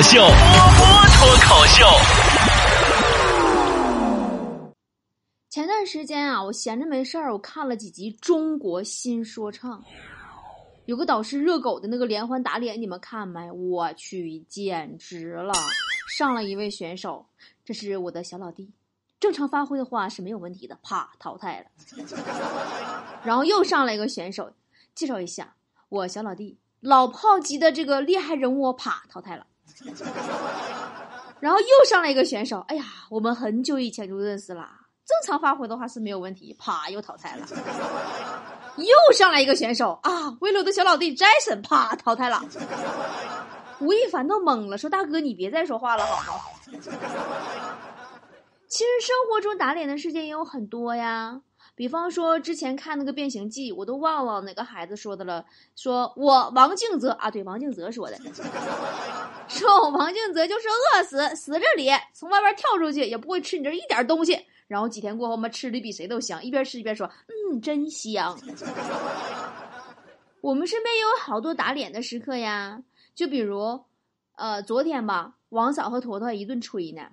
口秀，波波脱口秀。前段时间啊，我闲着没事儿，我看了几集《中国新说唱》，有个导师热狗的那个连环打脸，你们看没？我去，简直了！上了一位选手，这是我的小老弟，正常发挥的话是没有问题的，啪淘汰了。然后又上来一个选手，介绍一下我小老弟，老炮级的这个厉害人物，啪淘汰了。然后又上来一个选手，哎呀，我们很久以前就认识啦。正常发挥的话是没有问题，啪又淘汰了。又上来一个选手啊，为了我的小老弟 Jason，啪淘汰了。吴亦凡都懵了，说：“大哥，你别再说话了，好吗？”其实生活中打脸的事件也有很多呀，比方说之前看那个《变形记》，我都忘了哪个孩子说的了，说我王静泽啊，对，王静泽说的，说我王俊泽就是饿死，死这里，从外边跳出去也不会吃你这一点东西。然后几天过后，嘛吃的比谁都香，一边吃一边说：“嗯，真香。”我们身边也有好多打脸的时刻呀，就比如，呃，昨天吧，王嫂和坨坨一顿吹呢。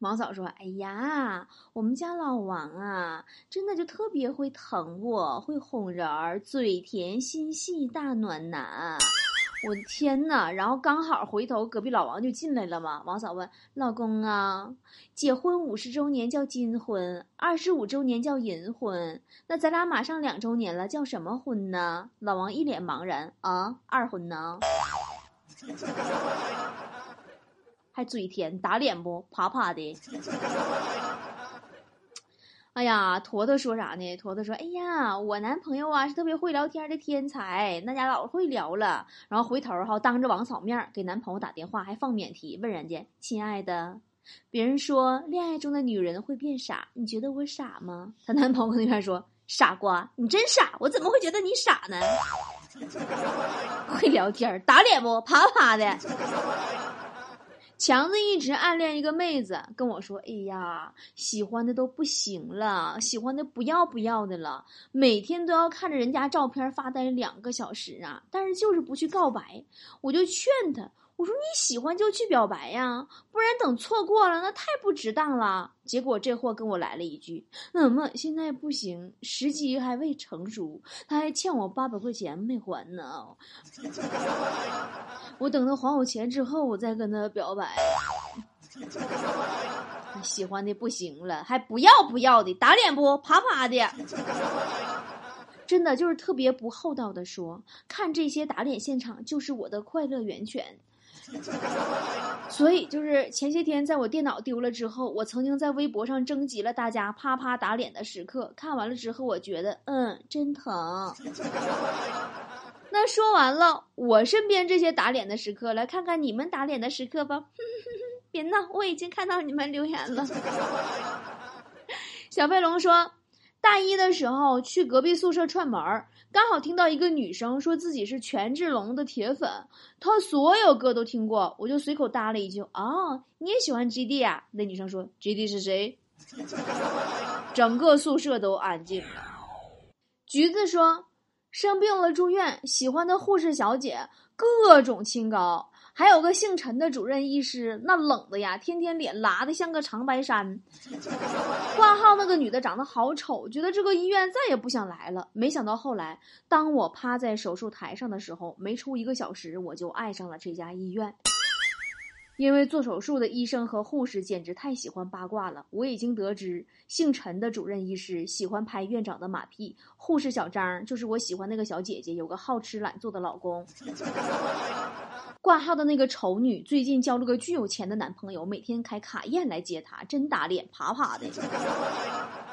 王嫂说：“哎呀，我们家老王啊，真的就特别会疼我，会哄人儿，嘴甜心细，大暖男。”我的天呐！然后刚好回头，隔壁老王就进来了嘛。王嫂问老公啊：“结婚五十周年叫金婚，二十五周年叫银婚，那咱俩马上两周年了，叫什么婚呢？”老王一脸茫然啊：“二婚呢？还嘴甜，打脸不？啪啪的。”哎呀，坨坨说啥呢？坨坨说：“哎呀，我男朋友啊是特别会聊天的天才，那家老会聊了。然后回头哈，当着王嫂面给男朋友打电话，还放免提，问人家：亲爱的，别人说恋爱中的女人会变傻，你觉得我傻吗？她男朋友那边说：傻瓜，你真傻，我怎么会觉得你傻呢？会聊天，打脸不？啪啪的。”强子一直暗恋一个妹子，跟我说：“哎呀，喜欢的都不行了，喜欢的不要不要的了，每天都要看着人家照片发呆两个小时啊！但是就是不去告白。”我就劝他，我说：“你喜欢就去表白呀，不然等错过了那太不值当了。”结果这货跟我来了一句：“怎么现在不行，时机还未成熟，他还欠我八百块钱没还呢。”我等他还我钱之后，我再跟他表白。喜欢的不行了，还不要不要的，打脸不？啪啪的。真的就是特别不厚道的说，看这些打脸现场就是我的快乐源泉。所以就是前些天在我电脑丢了之后，我曾经在微博上征集了大家啪啪打脸的时刻，看完了之后，我觉得嗯，真疼。那说完了我身边这些打脸的时刻，来看看你们打脸的时刻吧。别闹，我已经看到你们留言了。小飞龙说，大一的时候去隔壁宿舍串门儿，刚好听到一个女生说自己是权志龙的铁粉，她所有歌都听过，我就随口搭了一句：“哦，你也喜欢 GD 啊？”那女生说：“GD 是谁？”整个宿舍都安静了。橘子说。生病了住院，喜欢的护士小姐各种清高，还有个姓陈的主任医师，那冷的呀，天天脸拉的像个长白山。挂号那个女的长得好丑，觉得这个医院再也不想来了。没想到后来，当我趴在手术台上的时候，没出一个小时，我就爱上了这家医院。因为做手术的医生和护士简直太喜欢八卦了，我已经得知姓陈的主任医师喜欢拍院长的马屁，护士小张就是我喜欢那个小姐姐，有个好吃懒做的老公。挂号的那个丑女最近交了个巨有钱的男朋友，每天开卡宴来接她，真打脸，啪啪的。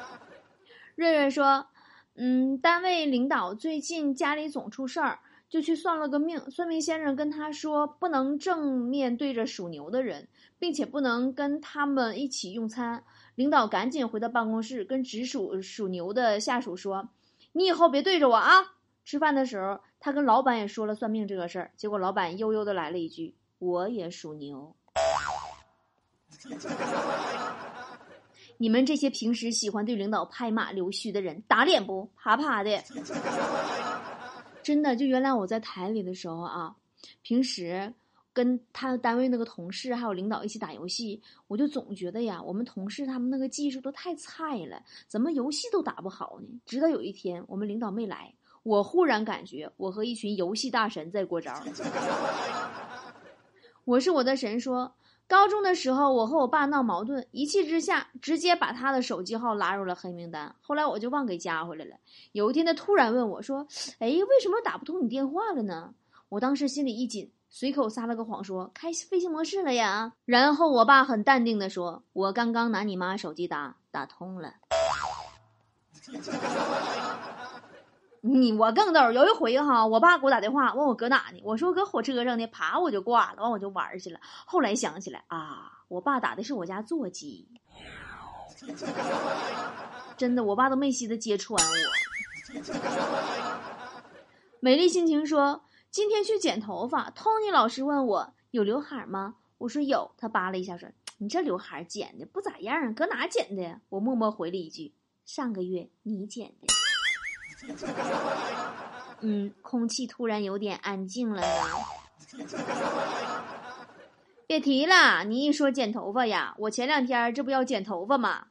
瑞瑞说：“嗯，单位领导最近家里总出事儿。”就去算了个命，算命先生跟他说，不能正面对着属牛的人，并且不能跟他们一起用餐。领导赶紧回到办公室，跟直属属牛的下属说：“你以后别对着我啊！”吃饭的时候，他跟老板也说了算命这个事儿，结果老板悠悠的来了一句：“我也属牛。”你们这些平时喜欢对领导拍马溜须的人，打脸不？啪啪的。真的，就原来我在台里的时候啊，平时跟他单位那个同事还有领导一起打游戏，我就总觉得呀，我们同事他们那个技术都太菜了，怎么游戏都打不好呢？直到有一天我们领导没来，我忽然感觉我和一群游戏大神在过招。我是我的神说，高中的时候我和我爸闹矛盾，一气之下直接把他的手机号拉入了黑名单，后来我就忘给加回来了。有一天他突然问我说：“哎，为什么打不通你电话了呢？”我当时心里一紧。随口撒了个谎，说开飞行模式了呀。然后我爸很淡定的说：“我刚刚拿你妈手机打，打通了。” 你我更逗，有一回哈，我爸给我打电话问我搁哪呢，我说搁火车上呢，啪我就挂了，完我就玩去了。后来想起来啊，我爸打的是我家座机，真的，我爸都没稀得揭穿我。美丽心情说。今天去剪头发，Tony 老师问我有刘海吗？我说有。他扒了一下说：“你这刘海剪的不咋样，搁哪剪的？”我默默回了一句：“上个月你剪的。” 嗯，空气突然有点安静了呢。别提了，你一说剪头发呀，我前两天这不要剪头发吗？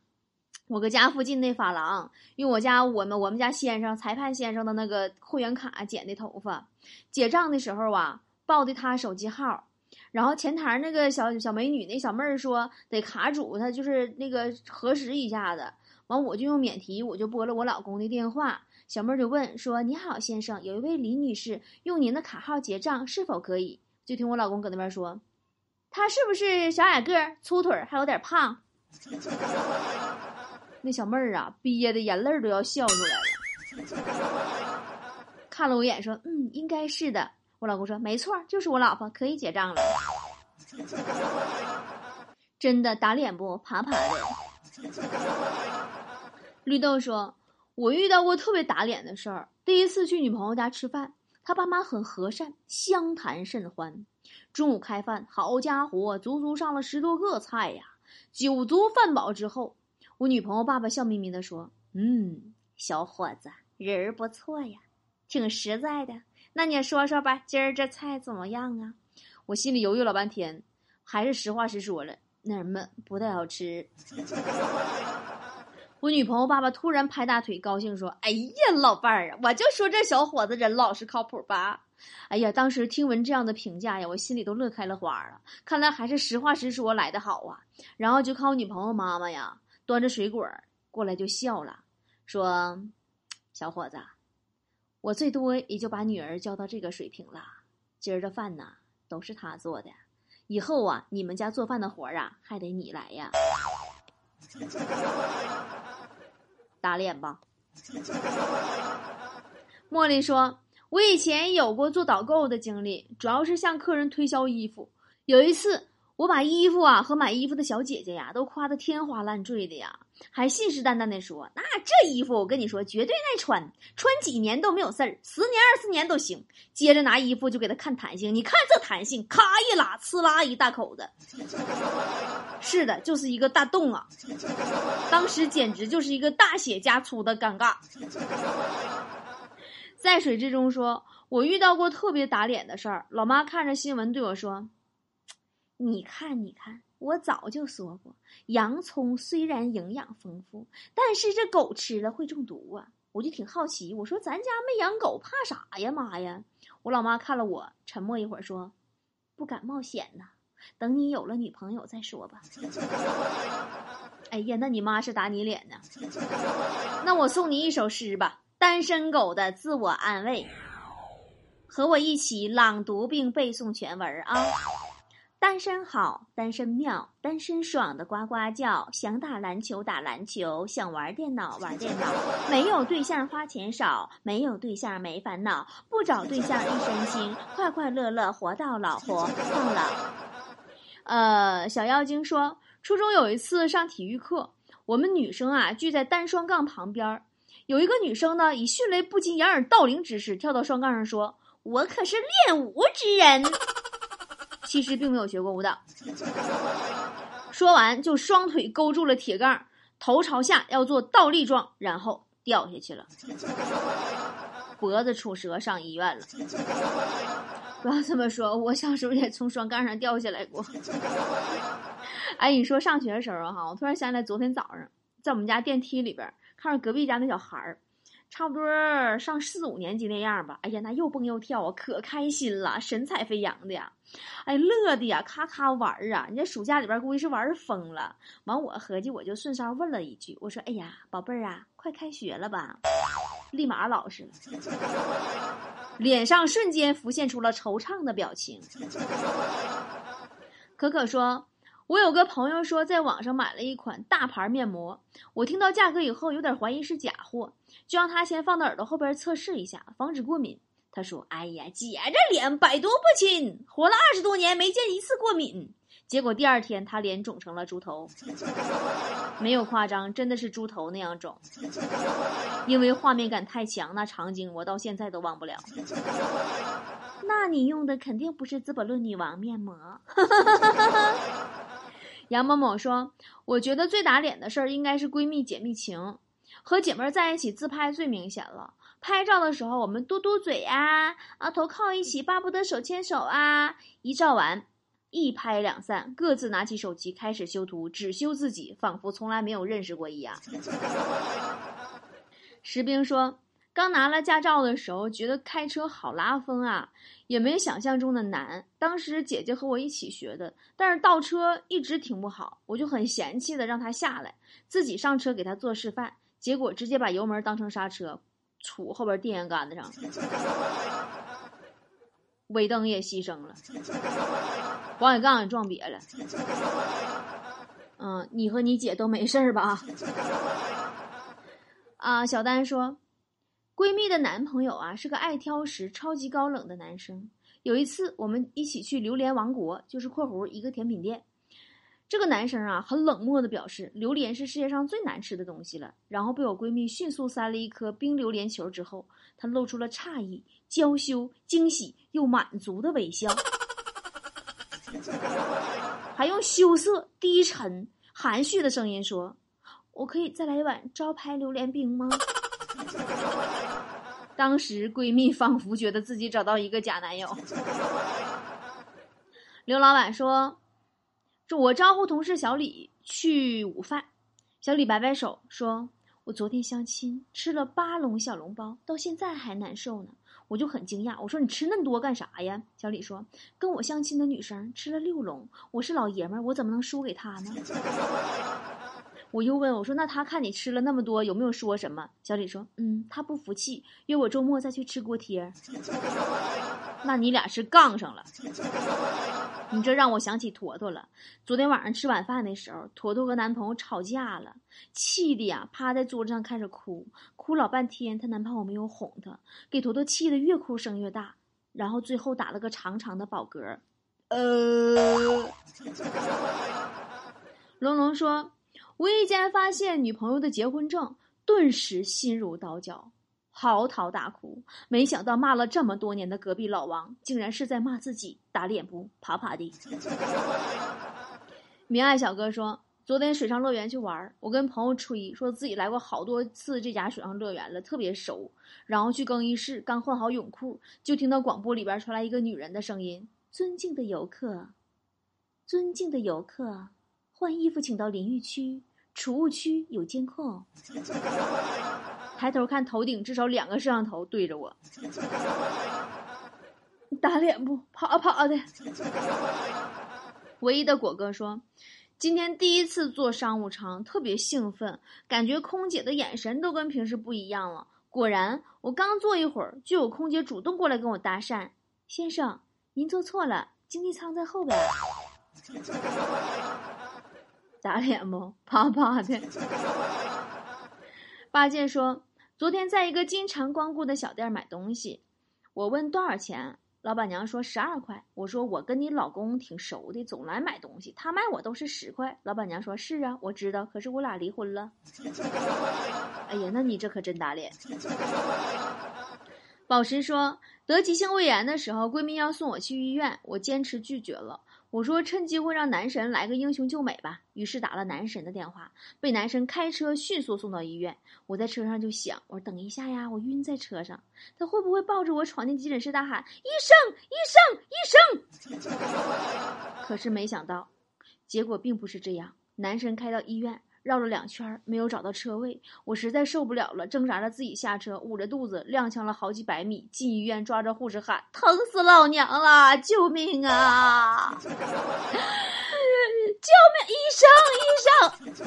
我搁家附近那发廊，用我家我们我们家先生裁判先生的那个会员卡剪的头发，结账的时候啊报的他手机号，然后前台那个小小美女那小妹儿说得卡主他就是那个核实一下子，完我就用免提我就拨了我老公的电话，小妹儿就问说你好先生，有一位李女士用您的卡号结账是否可以？就听我老公搁那边说，她是不是小矮个粗腿还有点胖？那小妹儿啊，憋的眼泪都要笑出来了，看了我一眼，说：“嗯，应该是的。”我老公说：“没错，就是我老婆，可以结账了。”真的打脸不？啪啪的。绿豆说：“我遇到过特别打脸的事儿。第一次去女朋友家吃饭，她爸妈很和善，相谈甚欢。中午开饭，好家伙，足足上了十多个菜呀！酒足饭饱之后。”我女朋友爸爸笑眯眯的说：“嗯，小伙子人儿不错呀，挺实在的。那你说说吧，今儿这菜怎么样啊？”我心里犹豫老半天，还是实话实说了：“那什么不太好吃。”我女朋友爸爸突然拍大腿，高兴说：“哎呀，老伴儿啊，我就说这小伙子人老实靠谱吧。”哎呀，当时听闻这样的评价呀，我心里都乐开了花了。看来还是实话实说来的好啊。然后就看我女朋友妈妈呀。端着水果过来就笑了，说：“小伙子，我最多也就把女儿教到这个水平了。今儿的饭呢，都是他做的。以后啊，你们家做饭的活儿啊，还得你来呀。打脸吧。”茉莉说：“我以前有过做导购的经历，主要是向客人推销衣服。有一次。”我把衣服啊和买衣服的小姐姐呀都夸得天花乱坠的呀，还信誓旦旦的说：“那这衣服我跟你说绝对耐穿，穿几年都没有事儿，十年二十年都行。”接着拿衣服就给他看弹性，你看这弹性，咔一拉，呲啦一大口子，是的，就是一个大洞啊！当时简直就是一个大写加粗的尴尬。在水之中说，我遇到过特别打脸的事儿。老妈看着新闻对我说。你看，你看，我早就说过，洋葱虽然营养丰富，但是这狗吃了会中毒啊！我就挺好奇，我说咱家没养狗，怕啥呀，妈呀！我老妈看了我，沉默一会儿说：“不敢冒险呐，等你有了女朋友再说吧。”哎呀，那你妈是打你脸呢？那我送你一首诗吧，单身狗的自我安慰，和我一起朗读并背诵全文啊！单身好，单身妙，单身爽的呱呱叫。想打篮球打篮球，想玩电脑玩电脑。没有对象花钱少，没有对象没烦恼。不找对象一身轻，快快乐乐活到老，活到老。呃，小妖精说，初中有一次上体育课，我们女生啊聚在单双杠旁边儿，有一个女生呢以迅雷不及掩耳盗铃之势跳到双杠上说：“我可是练武之人。”其实并没有学过舞蹈。说完，就双腿勾住了铁杠，头朝下要做倒立状，然后掉下去了，脖子出折上医院了。不要这么说，我小时候也从双杠上掉下来过。哎，你说上学的时候哈，我突然想起来，昨天早上在我们家电梯里边看着隔壁家那小孩儿，差不多上四五年级那样吧。哎呀，那又蹦又跳啊，可开心了，神采飞扬的呀！哎，乐的呀，咔咔玩儿啊！人家暑假里边估计是玩疯了。完，我合计我就顺捎问了一句，我说：“哎呀，宝贝儿啊，快开学了吧？”立马老实了，脸上瞬间浮现出了惆怅的表情。可可说：“我有个朋友说，在网上买了一款大牌面膜，我听到价格以后有点怀疑是假货，就让他先放到耳朵后边测试一下，防止过敏。他说：‘哎呀，姐这脸百毒不侵，活了二十多年没见一次过敏。’结果第二天他脸肿成了猪头，没有夸张，真的是猪头那样肿。因为画面感太强，那场景我到现在都忘不了。那你用的肯定不是资本论女王面膜。杨某某说：“我觉得最打脸的事儿应该是闺蜜解密情，和姐妹在一起自拍最明显了。拍照的时候我们嘟嘟嘴呀，啊头靠一起，巴不得手牵手啊。一照完。”一拍两散，各自拿起手机开始修图，只修自己，仿佛从来没有认识过一样。石兵说：“刚拿了驾照的时候，觉得开车好拉风啊，也没想象中的难。当时姐姐和我一起学的，但是倒车一直停不好，我就很嫌弃的让她下来，自己上车给她做示范，结果直接把油门当成刹车，杵后边电线杆子上，尾灯也牺牲了。”王小杠也撞瘪了，嗯，你和你姐都没事吧？啊，小丹说，闺蜜的男朋友啊是个爱挑食、超级高冷的男生。有一次我们一起去榴莲王国，就是括弧一个甜品店，这个男生啊很冷漠的表示榴莲是世界上最难吃的东西了。然后被我闺蜜迅速塞了一颗冰榴莲球之后，他露出了诧异、娇羞、惊喜又满足的微笑。还用羞涩、低沉、含蓄的声音说：“我可以再来一碗招牌榴莲冰吗？” 当时闺蜜仿佛觉得自己找到一个假男友。刘老板说：“我招呼同事小李去午饭。”小李摆摆手说：“我昨天相亲吃了八笼小笼包，到现在还难受呢。”我就很惊讶，我说你吃那么多干啥呀？小李说，跟我相亲的女生吃了六笼，我是老爷们儿，我怎么能输给她呢？我又问我说，那他看你吃了那么多，有没有说什么？小李说，嗯，他不服气，约我周末再去吃锅贴。那你俩是杠上了。你这让我想起坨坨了。昨天晚上吃晚饭的时候，坨坨和男朋友吵架了，气的呀，趴在桌子上开始哭，哭老半天。她男朋友没有哄她，给坨坨气的越哭声越大，然后最后打了个长长的饱嗝。呃，龙龙说，无意间发现女朋友的结婚证，顿时心如刀绞。嚎啕大哭，没想到骂了这么多年的隔壁老王，竟然是在骂自己，打脸不？啪啪的。明爱小哥说，昨天水上乐园去玩，我跟朋友吹，说自己来过好多次这家水上乐园了，特别熟。然后去更衣室，刚换好泳裤，就听到广播里边传来一个女人的声音：“尊敬的游客，尊敬的游客，换衣服请到淋浴区，储物区有监控。”抬头看头顶，至少两个摄像头对着我，打脸不？啪啪的。唯一的果哥说，今天第一次坐商务舱，特别兴奋，感觉空姐的眼神都跟平时不一样了。果然，我刚坐一会儿，就有空姐主动过来跟我搭讪：“先生，您坐错了，经济舱在后边。”打脸不？啪啪的。八戒说。昨天在一个经常光顾的小店买东西，我问多少钱，老板娘说十二块。我说我跟你老公挺熟的，总来买东西，他卖我都是十块。老板娘说是啊，我知道，可是我俩离婚了。哎呀，那你这可真打脸。宝石说，得急性胃炎的时候，闺蜜要送我去医院，我坚持拒绝了。我说趁机会让男神来个英雄救美吧，于是打了男神的电话，被男神开车迅速送到医院。我在车上就想，我说等一下呀，我晕在车上，他会不会抱着我闯进急诊室大喊医生医生医生？可是没想到，结果并不是这样，男神开到医院。绕了两圈没有找到车位，我实在受不了了，挣扎着自己下车，捂着肚子踉跄了好几百米，进医院抓着护士喊：“疼死老娘了！救命啊！救命！医生，医生！”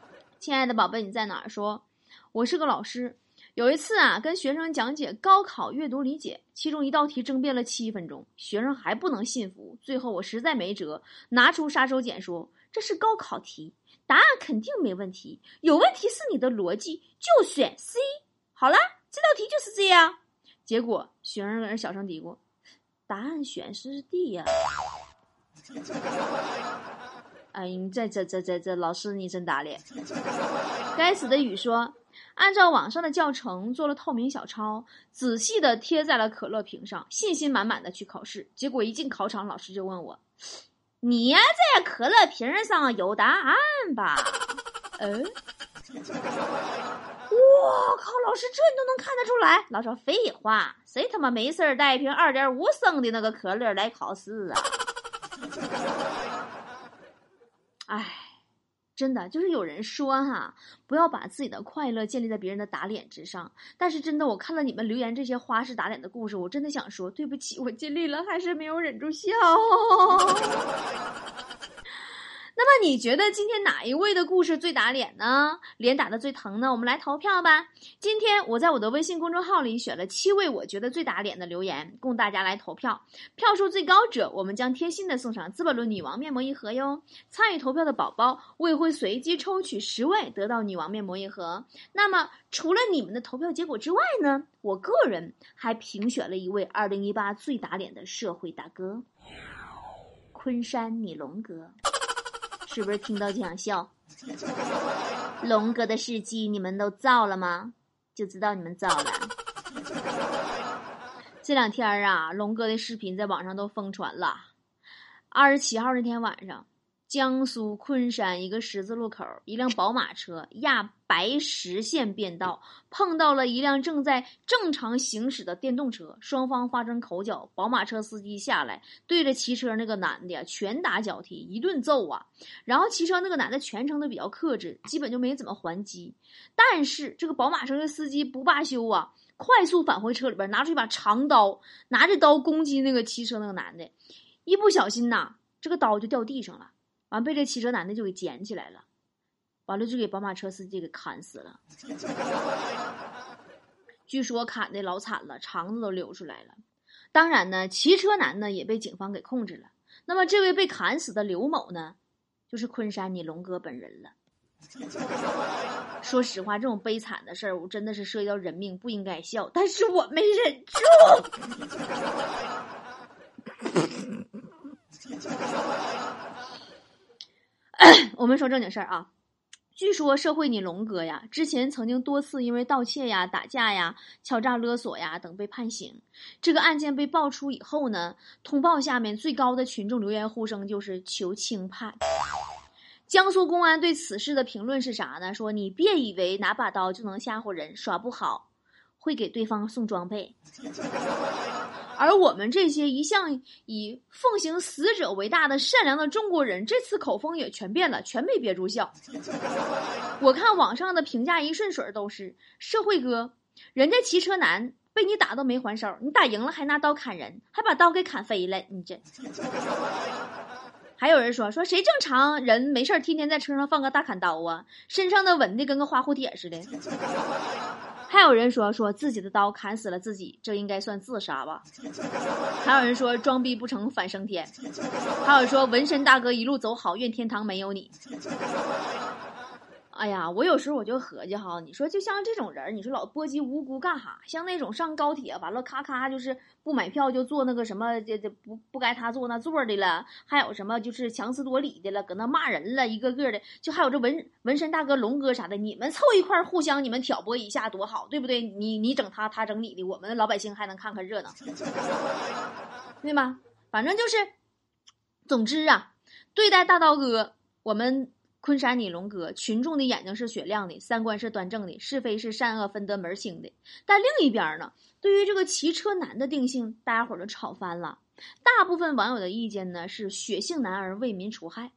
亲爱的宝贝，你在哪儿？说，我是个老师。有一次啊，跟学生讲解高考阅读理解，其中一道题争辩了七分钟，学生还不能信服。最后我实在没辙，拿出杀手锏说：“这是高考题。”答案肯定没问题，有问题是你的逻辑，就选 C。好了，这道题就是这样。结果学生小声嘀咕：“答案选是 D 呀。”哎，你这这这这这，老师你真打脸！该死的雨说，按照网上的教程做了透明小抄，仔细的贴在了可乐瓶上，信心满满的去考试。结果一进考场，老师就问我。你在可乐瓶上有答案吧？嗯，我靠，老师这你都能看得出来？老师废话，谁他妈没事带一瓶二点五升的那个可乐来考试啊？哎。真的就是有人说哈，不要把自己的快乐建立在别人的打脸之上。但是真的，我看了你们留言这些花式打脸的故事，我真的想说对不起，我尽力了，还是没有忍住笑。那么你觉得今天哪一位的故事最打脸呢？脸打的最疼呢？我们来投票吧。今天我在我的微信公众号里选了七位我觉得最打脸的留言，供大家来投票。票数最高者，我们将贴心的送上《资本论女王面膜一盒》哟。参与投票的宝宝，我也会随机抽取十位得到女王面膜一盒。那么除了你们的投票结果之外呢，我个人还评选了一位二零一八最打脸的社会大哥——昆山你龙哥。是不是听到就想笑？龙哥的事迹你们都造了吗？就知道你们造了。这两天啊，龙哥的视频在网上都疯传了。二十七号那天晚上。江苏昆山一个十字路口，一辆宝马车压白实线变道，碰到了一辆正在正常行驶的电动车，双方发生口角。宝马车司机下来，对着骑车那个男的拳打脚踢，一顿揍啊。然后骑车那个男的全程都比较克制，基本就没怎么还击。但是这个宝马车的司机不罢休啊，快速返回车里边，拿出一把长刀，拿着刀攻击那个骑车那个男的，一不小心呐，这个刀就掉地上了。完被这骑车男的就给捡起来了，完了就给宝马车司机给砍死了。据说砍的老惨了，肠子都流出来了。当然呢，骑车男呢也被警方给控制了。那么这位被砍死的刘某呢，就是昆山你龙哥本人了。说实话，这种悲惨的事儿，我真的是涉及到人命，不应该笑，但是我没忍住。我们说正经事儿啊，据说社会你龙哥呀，之前曾经多次因为盗窃呀、打架呀、敲诈勒索呀等被判刑。这个案件被爆出以后呢，通报下面最高的群众留言呼声就是求轻判。江苏公安对此事的评论是啥呢？说你别以为拿把刀就能吓唬人，耍不好会给对方送装备。而我们这些一向以奉行死者为大的善良的中国人，这次口风也全变了，全没憋住笑。我看网上的评价一顺水都是社会哥，人家骑车男被你打都没还手，你打赢了还拿刀砍人，还把刀给砍飞了，你这。还有人说说谁正常人没事天天在车上放个大砍刀啊，身上的纹的跟个花蝴蝶似的。还有人说说自己的刀砍死了自己，这应该算自杀吧？还有人说装逼不成反升天，还有说纹身大哥一路走好，愿天堂没有你。哎呀，我有时候我就合计哈，你说就像这种人，你说老波及无辜干哈？像那种上高铁完了，咔咔就是不买票就坐那个什么这这不不该他坐那座的了，还有什么就是强词夺理的了，搁那骂人了，一个个的，就还有这纹纹身大哥、龙哥啥的，你们凑一块互相你们挑拨一下多好，对不对？你你整他，他整你的，我们老百姓还能看看热闹，对吗？反正就是，总之啊，对待大刀哥，我们。昆山你龙哥，群众的眼睛是雪亮的，三观是端正的，是非是善恶分得门清的。但另一边呢，对于这个骑车男的定性，大家伙都吵翻了。大部分网友的意见呢是血性男儿为民除害，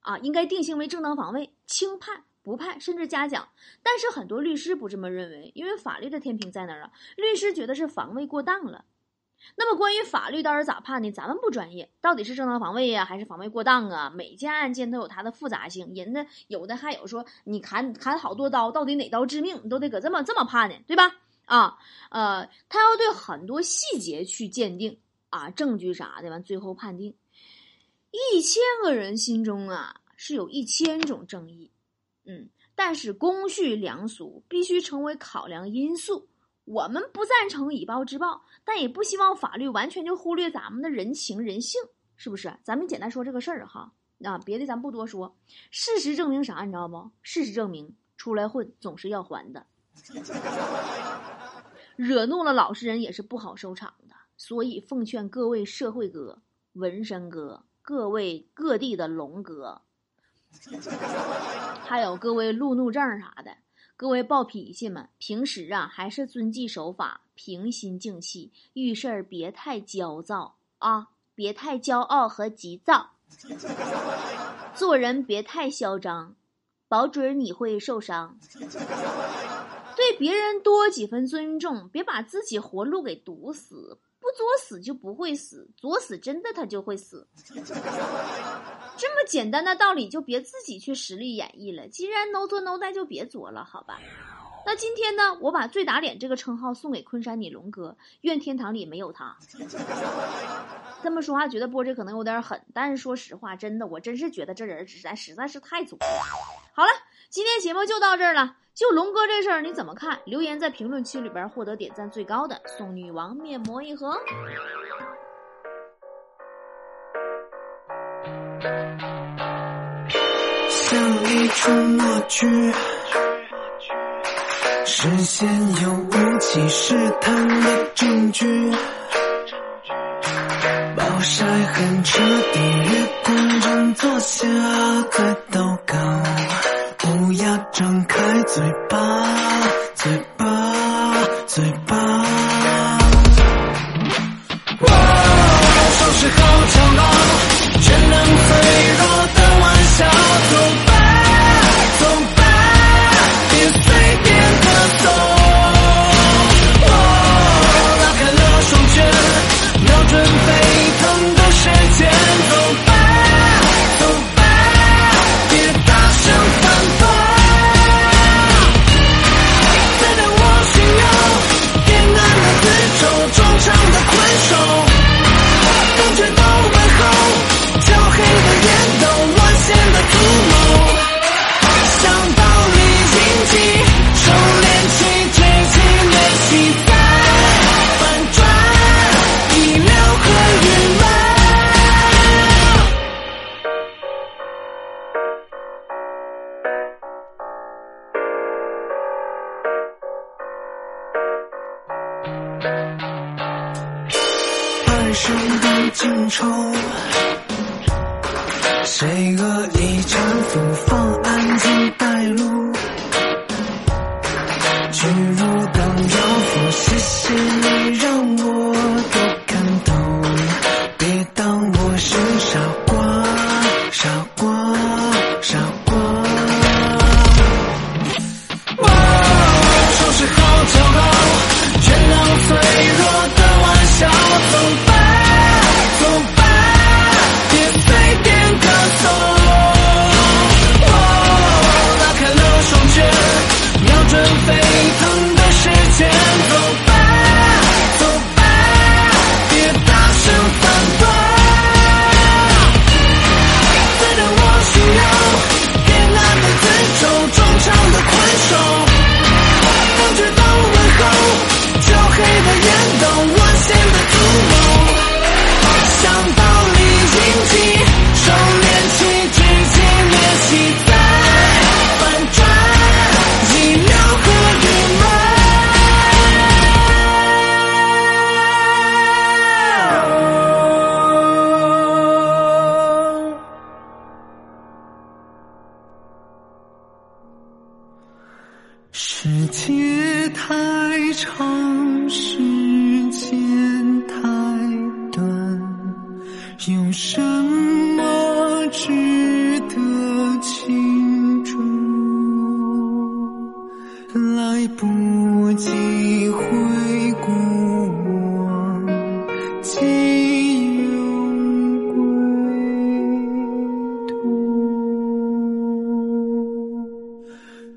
啊，应该定性为正当防卫，轻判不判甚至嘉奖。但是很多律师不这么认为，因为法律的天平在那儿啊，律师觉得是防卫过当了。那么关于法律到底咋判呢？咱们不专业，到底是正当防卫呀，还是防卫过当啊？每件案件都有它的复杂性，人家有的还有说你砍砍好多刀，到底哪刀致命，你都得搁这么这么判呢，对吧？啊，呃，他要对很多细节去鉴定啊，证据啥的，完最后判定。一千个人心中啊，是有一千种正义，嗯，但是公序良俗必须成为考量因素。我们不赞成以暴制暴，但也不希望法律完全就忽略咱们的人情人性，是不是？咱们简单说这个事儿哈，啊，别的咱不多说。事实证明啥？你知道不？事实证明，出来混总是要还的，惹怒了老实人也是不好收场的。所以奉劝各位社会哥、纹身哥、各位各地的龙哥，还有各位路怒症啥的。各位暴脾气们，平时啊还是遵纪守法，平心静气，遇事儿别太焦躁啊，别太骄傲和急躁，做人别太嚣张，保准你会受伤。对别人多几分尊重，别把自己活路给堵死。作死就不会死，作死真的他就会死。这么简单的道理，就别自己去实力演绎了。既然 no 作 no 带，就别作了，好吧？那今天呢，我把最打脸这个称号送给昆山你龙哥，愿天堂里没有他。这么说话觉得波这可能有点狠，但是说实话，真的，我真是觉得这人实在实在是太作了。好了，今天节目就到这儿了。就龙哥这事儿你怎么看？留言在评论区里边，获得点赞最高的送女王面膜一盒。像一出默剧，视线有雾气试探的证据，暴晒很彻底，月光中坐下快祷告。不要张开嘴巴，嘴巴，嘴巴。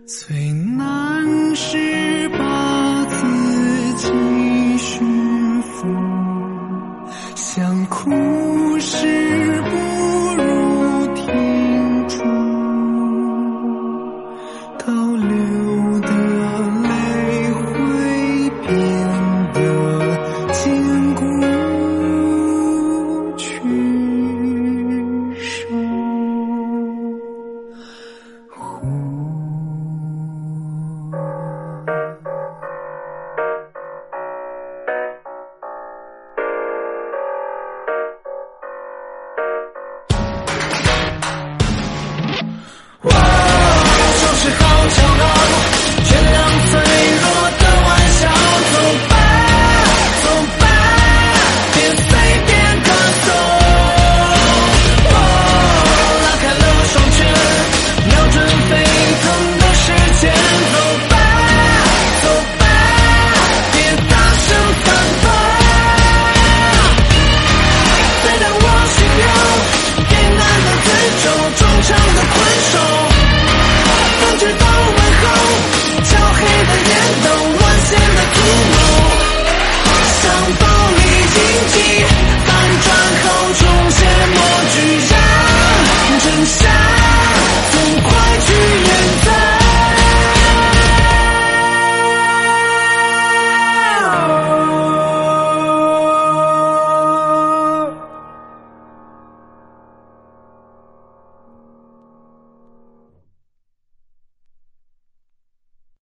最难是